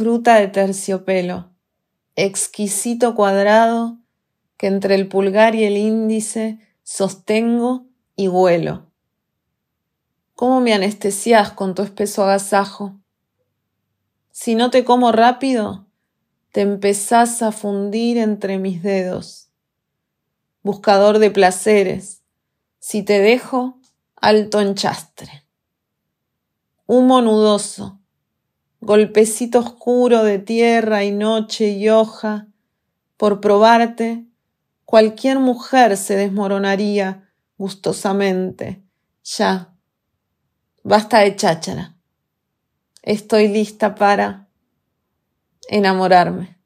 fruta de terciopelo, exquisito cuadrado que entre el pulgar y el índice sostengo y vuelo. ¿Cómo me anestesias con tu espeso agasajo? Si no te como rápido, te empezás a fundir entre mis dedos. Buscador de placeres, si te dejo, alto enchastre. Humo nudoso, golpecito oscuro de tierra y noche y hoja, por probarte, cualquier mujer se desmoronaría gustosamente. Ya, basta de cháchara. Estoy lista para enamorarme.